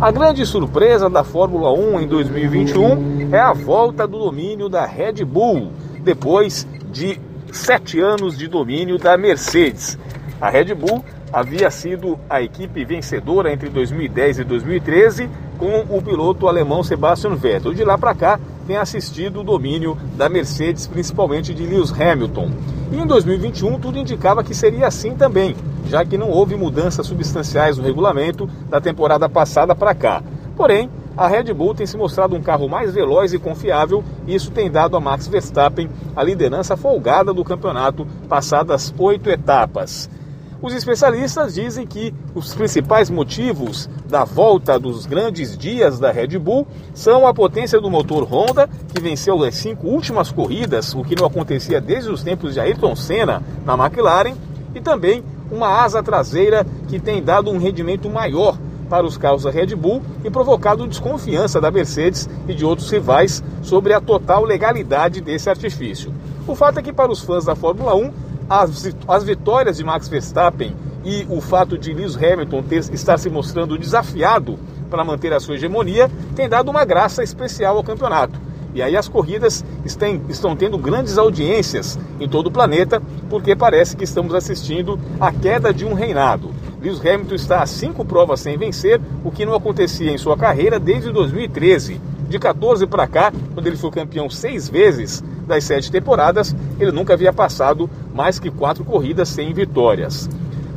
A grande surpresa da Fórmula 1 em 2021 é a volta do domínio da Red Bull, depois de sete anos de domínio da Mercedes. A Red Bull havia sido a equipe vencedora entre 2010 e 2013 com o piloto alemão Sebastian Vettel. De lá para cá, tem assistido o domínio da Mercedes, principalmente de Lewis Hamilton. E em 2021 tudo indicava que seria assim também já que não houve mudanças substanciais no regulamento da temporada passada para cá. Porém, a Red Bull tem se mostrado um carro mais veloz e confiável, e isso tem dado a Max Verstappen a liderança folgada do campeonato, passadas oito etapas. Os especialistas dizem que os principais motivos da volta dos grandes dias da Red Bull são a potência do motor Honda, que venceu as cinco últimas corridas, o que não acontecia desde os tempos de Ayrton Senna na McLaren, e também uma asa traseira que tem dado um rendimento maior para os carros da Red Bull e provocado desconfiança da Mercedes e de outros rivais sobre a total legalidade desse artifício. O fato é que, para os fãs da Fórmula 1, as, as vitórias de Max Verstappen e o fato de Lewis Hamilton ter, estar se mostrando desafiado para manter a sua hegemonia tem dado uma graça especial ao campeonato. E aí as corridas estão, estão tendo grandes audiências em todo o planeta, porque parece que estamos assistindo a queda de um reinado. Lewis Hamilton está a cinco provas sem vencer, o que não acontecia em sua carreira desde 2013. De 14 para cá, quando ele foi campeão seis vezes das sete temporadas, ele nunca havia passado mais que quatro corridas sem vitórias.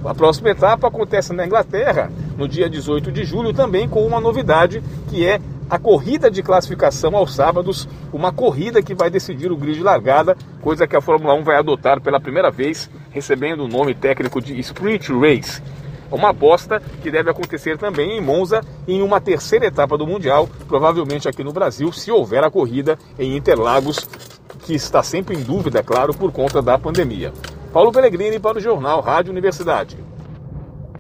A próxima etapa acontece na Inglaterra, no dia 18 de julho, também com uma novidade que é a corrida de classificação aos sábados, uma corrida que vai decidir o grid de largada, coisa que a Fórmula 1 vai adotar pela primeira vez, recebendo o nome técnico de Sprint Race. Uma aposta que deve acontecer também em Monza em uma terceira etapa do Mundial, provavelmente aqui no Brasil, se houver a corrida em Interlagos, que está sempre em dúvida, é claro, por conta da pandemia. Paulo Pellegrini para o Jornal Rádio Universidade.